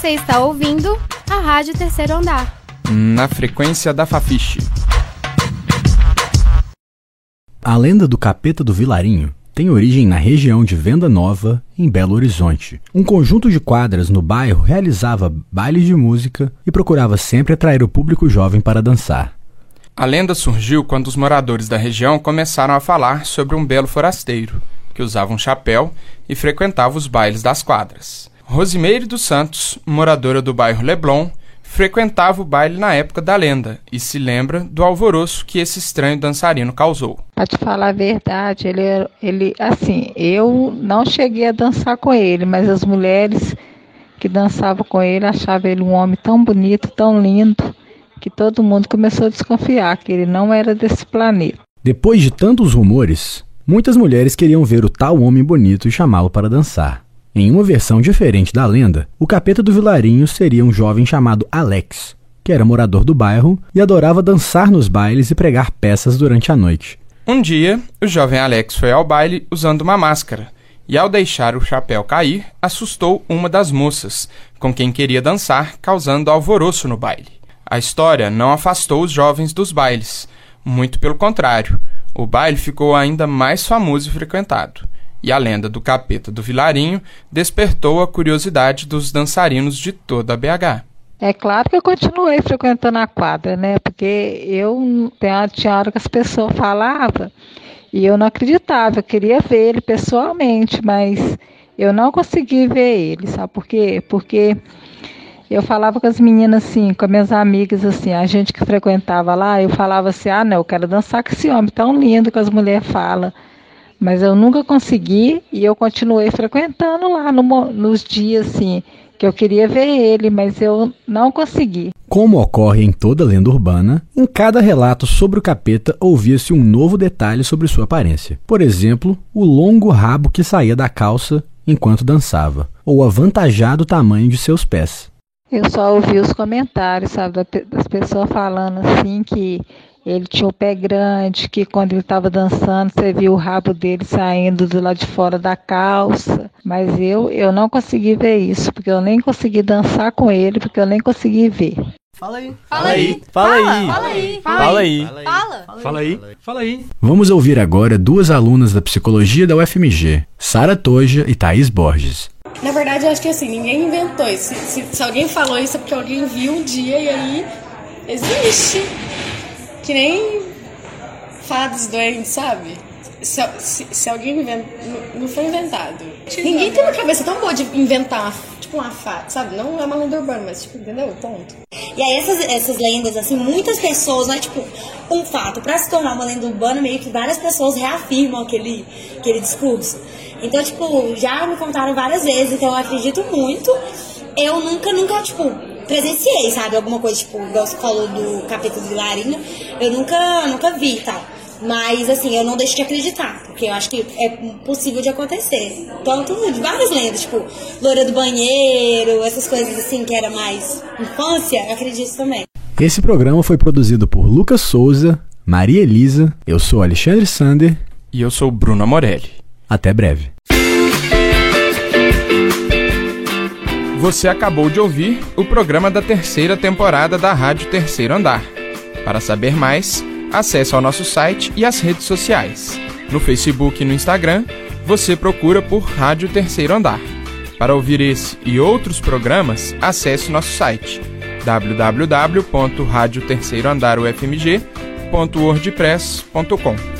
Você está ouvindo a Rádio Terceiro Andar. Na frequência da Fafiche. A lenda do capeta do Vilarinho tem origem na região de Venda Nova, em Belo Horizonte. Um conjunto de quadras no bairro realizava bailes de música e procurava sempre atrair o público jovem para dançar. A lenda surgiu quando os moradores da região começaram a falar sobre um belo forasteiro, que usava um chapéu e frequentava os bailes das quadras. Rosimeire dos Santos, moradora do bairro Leblon, frequentava o baile na época da lenda e se lembra do alvoroço que esse estranho dançarino causou. Pra te falar a verdade, ele, ele, assim, eu não cheguei a dançar com ele, mas as mulheres que dançavam com ele achavam ele um homem tão bonito, tão lindo, que todo mundo começou a desconfiar que ele não era desse planeta. Depois de tantos rumores, muitas mulheres queriam ver o tal homem bonito e chamá-lo para dançar. Em uma versão diferente da lenda, o capeta do vilarinho seria um jovem chamado Alex, que era morador do bairro e adorava dançar nos bailes e pregar peças durante a noite. Um dia, o jovem Alex foi ao baile usando uma máscara e, ao deixar o chapéu cair, assustou uma das moças, com quem queria dançar, causando alvoroço no baile. A história não afastou os jovens dos bailes, muito pelo contrário, o baile ficou ainda mais famoso e frequentado, e a lenda do capeta do Vilarinho despertou a curiosidade dos dançarinos de toda a BH. É claro que eu continuei frequentando a quadra, né? Porque eu tinha hora que as pessoas falavam e eu não acreditava, eu queria ver ele pessoalmente, mas eu não consegui ver ele, sabe por quê? Porque eu falava com as meninas assim, com as minhas amigas assim, a gente que frequentava lá, eu falava assim, ah não, eu quero dançar com esse homem tão lindo que as mulheres falam. Mas eu nunca consegui e eu continuei frequentando lá no, nos dias assim, que eu queria ver ele, mas eu não consegui. Como ocorre em toda lenda urbana, em cada relato sobre o capeta ouvia-se um novo detalhe sobre sua aparência. Por exemplo, o longo rabo que saía da calça enquanto dançava, ou o avantajado tamanho de seus pés. Eu só ouvi os comentários, sabe, das pessoas falando assim que ele tinha o pé grande, que quando ele estava dançando, você viu o rabo dele saindo do lado de fora da calça. Mas eu, eu não consegui ver isso, porque eu nem consegui dançar com ele, porque eu nem consegui ver. Fala aí. Fala aí. Fala aí. Fala aí. Fala aí. Fala. Fala aí. Fala aí. Vamos ouvir agora duas alunas da psicologia da UFMG, Sara Toja e Thaís Borges. Na verdade, eu acho que assim, ninguém inventou isso. Se, se, se, alguém falou isso é porque alguém viu um dia e aí existe. Que nem fados doentes, sabe? Se, se, se alguém inventa. Não, não foi inventado. Ninguém tem uma cabeça tão boa de inventar, tipo, uma fada, sabe? Não é uma lenda urbana, mas, tipo, entendeu? Ponto. E aí, essas, essas lendas, assim, muitas pessoas, não é tipo um fato. Pra se tornar uma lenda urbana, meio que várias pessoas reafirmam aquele, aquele discurso. Então, tipo, já me contaram várias vezes, então eu acredito muito. Eu nunca, nunca, tipo, presenciei, sabe? Alguma coisa, tipo, igual você falou do capítulo do Vilarinho. Eu nunca, nunca vi e tal. Mas, assim, eu não deixo de acreditar, porque eu acho que é possível de acontecer. Tanto de várias lendas, tipo, Loura do Banheiro, essas coisas assim, que era mais infância, acredito também. Esse programa foi produzido por Lucas Souza, Maria Elisa, eu sou Alexandre Sander. E eu sou Bruno Morelli. Até breve. Você acabou de ouvir o programa da terceira temporada da Rádio Terceiro Andar. Para saber mais, acesse ao nosso site e as redes sociais. No Facebook e no Instagram, você procura por Rádio Terceiro Andar. Para ouvir esse e outros programas, acesse nosso site www.radioterceiroandarufmg.wordpress.com.